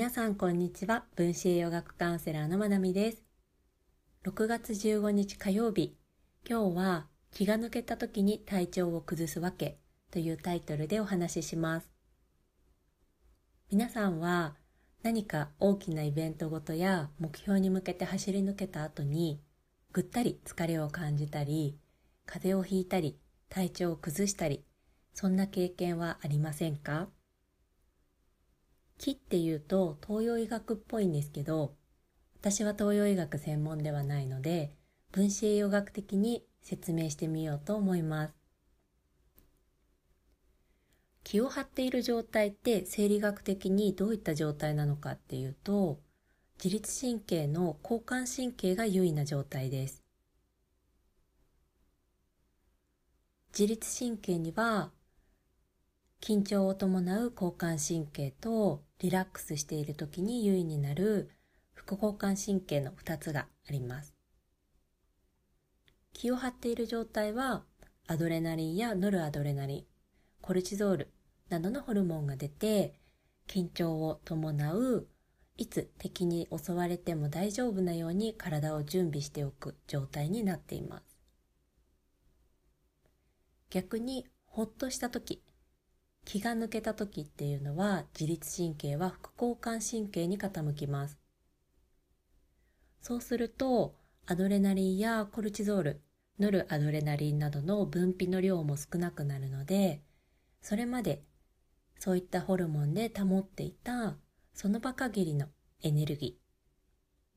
皆さんこんにちは。分子栄養学カウンセラーのまなみです。6月15日火曜日。今日は気が抜けた時に体調を崩すわけというタイトルでお話しします。皆さんは何か大きなイベントごとや目標に向けて走り抜けた後にぐったり疲れを感じたり風邪をひいたり体調を崩したりそんな経験はありませんか？気っていうと東洋医学っぽいんですけど私は東洋医学専門ではないので分子栄養学的に説明してみようと思います。気を張っている状態って生理学的にどういった状態なのかっていうと自律神経の交感神経が優位な状態です。自律神経には緊張を伴う交感神経とリラックスしている時に優位になる副交感神経の2つがあります。気を張っている状態はアドレナリンやノルアドレナリン、コルチゾールなどのホルモンが出て緊張を伴ういつ敵に襲われても大丈夫なように体を準備しておく状態になっています。逆にほっとした時気が抜けた時っていうのは自律神経は副交感神経に傾きます。そうするとアドレナリンやコルチゾール、ノルアドレナリンなどの分泌の量も少なくなるので、それまでそういったホルモンで保っていたその場限りのエネルギ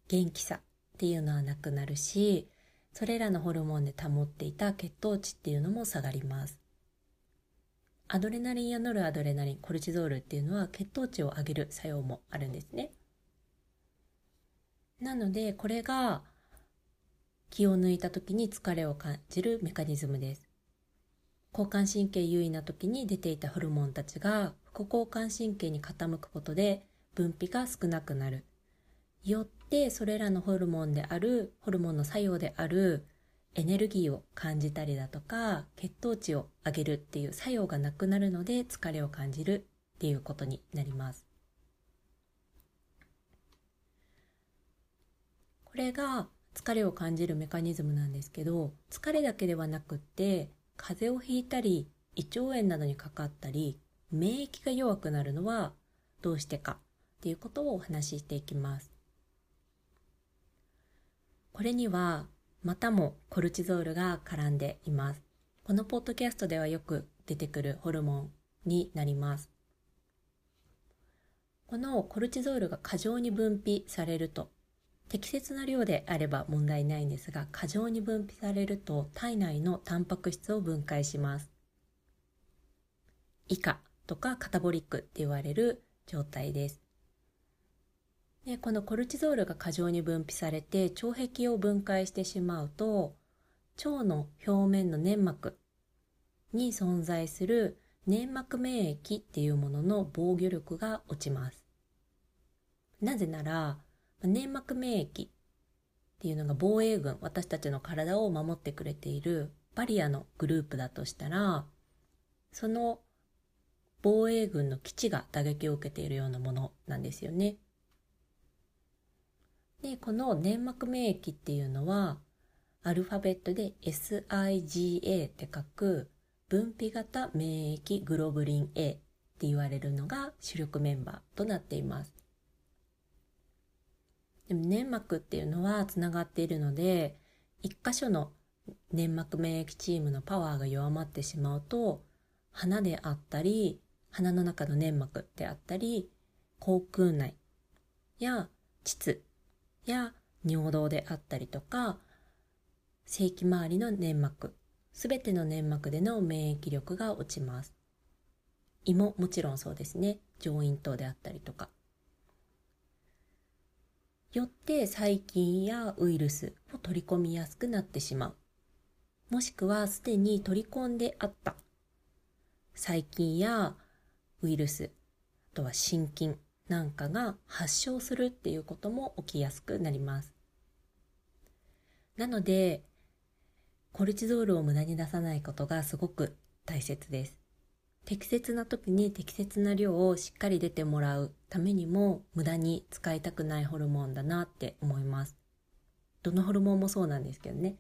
ー、元気さっていうのはなくなるし、それらのホルモンで保っていた血糖値っていうのも下がります。アドレナリンやノルアドレナリン、コルチゾールっていうのは血糖値を上げる作用もあるんですね。なので、これが気を抜いた時に疲れを感じるメカニズムです。交感神経優位な時に出ていたホルモンたちが副交感神経に傾くことで分泌が少なくなる。よってそれらのホルモンである、ホルモンの作用であるエネルギーを感じたりだとか血糖値を上げるっていう作用がなくなるので疲れを感じるっていうことになります。これが疲れを感じるメカニズムなんですけど疲れだけではなくって風邪をひいたり胃腸炎などにかかったり免疫が弱くなるのはどうしてかっていうことをお話ししていきます。これにはまたもコルチゾールが絡んでいます。このポッドキャストではよく出てくるホルモンになります。このコルチゾールが過剰に分泌されると、適切な量であれば問題ないんですが、過剰に分泌されると体内のタンパク質を分解します。以下とかカタボリックって言われる状態です。でこのコルチゾールが過剰に分泌されて腸壁を分解してしまうと腸の表面の粘膜に存在する粘膜免疫っていうものの防御力が落ちます。なぜなら粘膜免疫っていうのが防衛軍私たちの体を守ってくれているバリアのグループだとしたらその防衛軍の基地が打撃を受けているようなものなんですよね。で、この粘膜免疫っていうのは、アルファベットで SIGA って書く分泌型免疫グロブリン A って言われるのが主力メンバーとなっています。でも粘膜っていうのはつながっているので、一箇所の粘膜免疫チームのパワーが弱まってしまうと、鼻であったり、鼻の中の粘膜であったり、口腔内や膣や尿道であったりとか性器周りの粘膜すべての粘膜での免疫力が落ちます。胃ももちろんそうですね。上咽頭であったりとか。よって細菌やウイルスを取り込みやすくなってしまう。もしくはすでに取り込んであった。細菌やウイルスあとは心筋。なんかが発症するっていうことも起きやすくなります。なので、コルチゾールを無駄に出さないことがすごく大切です。適切な時に適切な量をしっかり出てもらうためにも無駄に使いたくないホルモンだなって思います。どのホルモンもそうなんですけどね。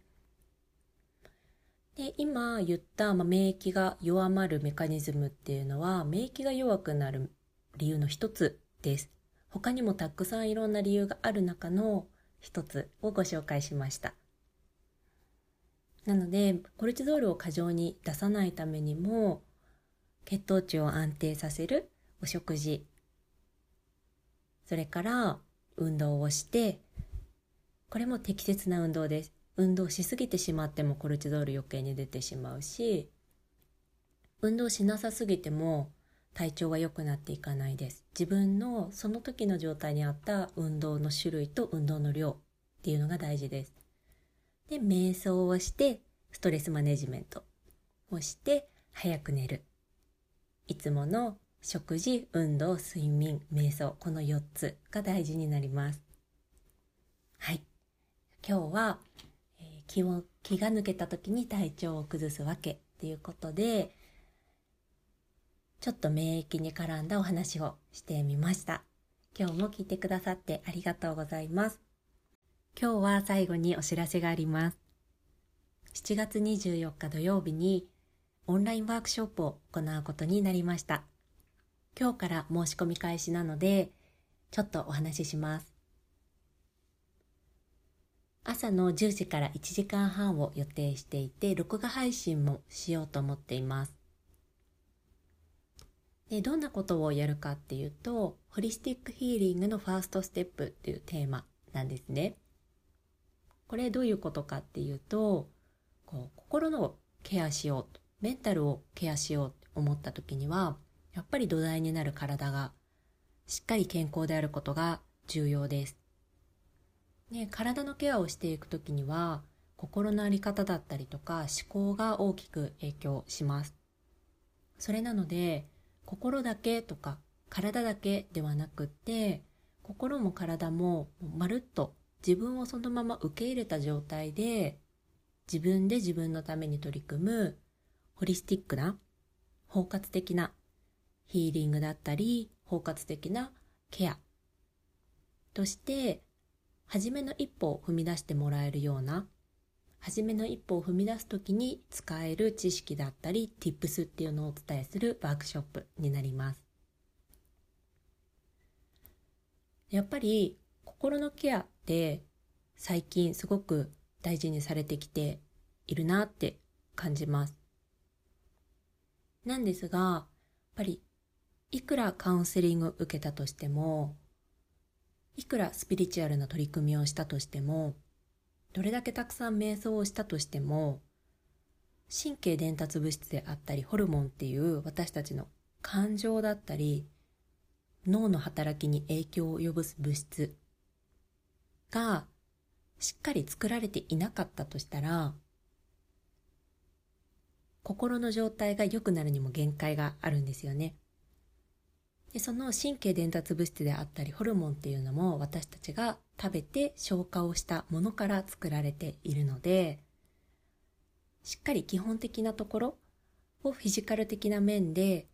で今言った、まあ、免疫が弱まるメカニズムっていうのは免疫が弱くなる理由の一つです。他にもたくさんいろんな理由がある中の一つをご紹介しました。なので、コルチゾールを過剰に出さないためにも、血糖値を安定させるお食事、それから運動をして、これも適切な運動です。運動しすぎてしまってもコルチゾール余計に出てしまうし、運動しなさすぎても体調が良くなっていかないです。自分のその時の状態に合った運動の種類と運動の量っていうのが大事です。で、瞑想をして、ストレスマネジメントをして、早く寝る。いつもの食事、運動、睡眠、瞑想、この4つが大事になります。はい。今日は、えー、気を、気が抜けた時に体調を崩すわけっていうことで、ちょっと免疫に絡んだお話をしてみました。今日も聞いてくださってありがとうございます。今日は最後にお知らせがあります。7月24日土曜日にオンラインワークショップを行うことになりました。今日から申し込み開始なので、ちょっとお話しします。朝の10時から1時間半を予定していて、録画配信もしようと思っています。でどんなことをやるかっていうと、ホリスティックヒーリングのファーストステップっていうテーマなんですね。これどういうことかっていうと、こう心のケアしようと、メンタルをケアしようと思った時には、やっぱり土台になる体がしっかり健康であることが重要です。ね、体のケアをしていく時には、心の在り方だったりとか思考が大きく影響します。それなので、心だけとか体だけではなくって、心も体もまるっと自分をそのまま受け入れた状態で自分で自分のために取り組むホリスティックな包括的なヒーリングだったり包括的なケアとして初めの一歩を踏み出してもらえるような初めの一歩を踏み出す時に使える知識だったり tips っていうのをお伝えするワークショップになりますやっぱり心のケアって最近すごく大事にされてきているなって感じます。なんですが、やっぱりいくらカウンセリング受けたとしても、いくらスピリチュアルな取り組みをしたとしても、どれだけたくさん瞑想をしたとしても、神経伝達物質であったりホルモンっていう私たちの感情だったり脳の働きに影響を及ぼす物質がしっかり作られていなかったとしたら、心の状態が良くなるにも限界があるんですよね。でその神経伝達物質であったりホルモンっていうのも私たちが食べて消化をしたものから作られているので、しっかり基本的なところをフィジカル的な面で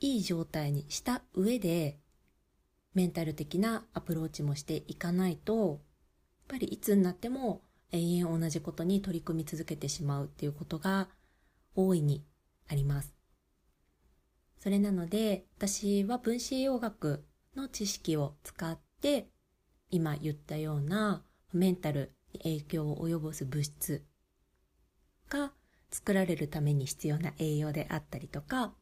いい状態にした上でメンタル的なアプローチもしていかないと、やっぱりいつになっても永遠同じことに取り組み続けてしまうっていうことが大いにあります。それなので、私は分子栄養学の知識を使って、今言ったようなメンタルに影響を及ぼす物質が作られるために必要な栄養であったりとか、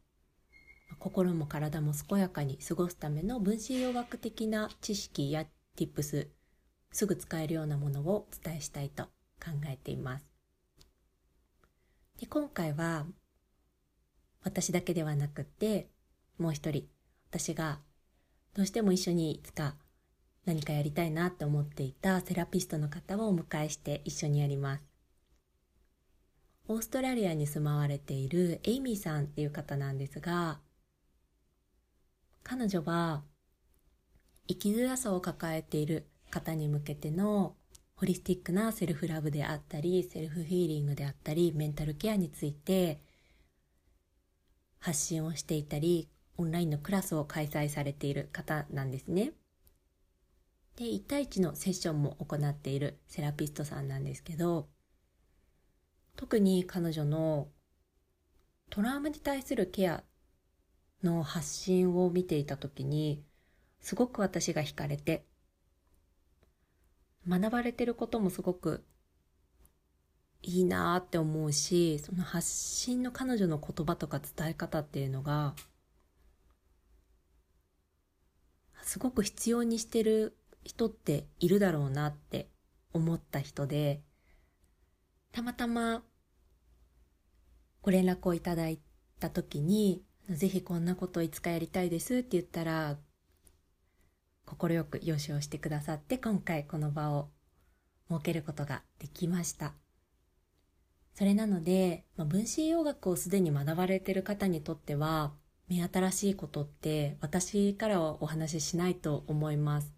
心も体も健やかに過ごすための分子栄養学的な知識や tips すぐ使えるようなものをお伝えしたいと考えています。で今回は私だけではなくてもう一人私がどうしても一緒にいつか何かやりたいなって思っていたセラピストの方をお迎えして一緒にやります。オーストラリアに住まわれているエイミーさんっていう方なんですが彼女は生きづらさを抱えている方に向けてのホリスティックなセルフラブであったり、セルフヒーリングであったり、メンタルケアについて発信をしていたり、オンラインのクラスを開催されている方なんですね。で、1対1のセッションも行っているセラピストさんなんですけど、特に彼女のトラウマに対するケアの発信を見ていた時に、すごく私が惹かれて、学ばれてることもすごくいいなって思うし、その発信の彼女の言葉とか伝え方っていうのが、すごく必要にしてる人っているだろうなって思った人で、たまたまご連絡をいただいた時に、ぜひこんなこといつかやりたいですって言ったら、快く了承してくださって今回この場を設けることができました。それなので、まあ、分子栄養学をすでに学ばれている方にとっては、目新しいことって私からはお話ししないと思います。本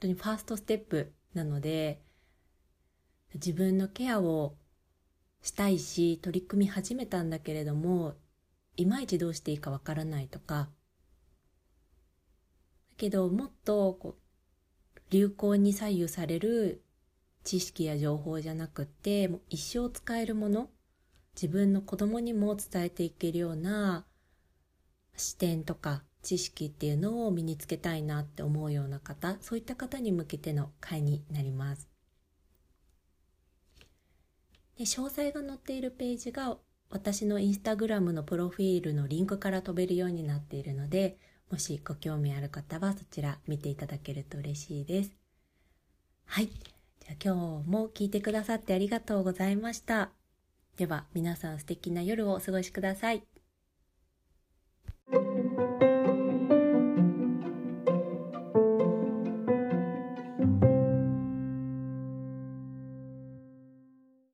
当にファーストステップなので、自分のケアをしたいし、取り組み始めたんだけれども、いまいちどうしていいかわからないとか、だけどもっとこう流行に左右される知識や情報じゃなくて、もう一生使えるもの、自分の子供にも伝えていけるような視点とか知識っていうのを身につけたいなって思うような方、そういった方に向けての会になります。で詳細が載っているページが私のインスタグラムのプロフィールのリンクから飛べるようになっているので、もしご興味ある方はそちら見ていただけると嬉しいです。はい。じゃ今日も聞いてくださってありがとうございました。では皆さん素敵な夜をお過ごしください。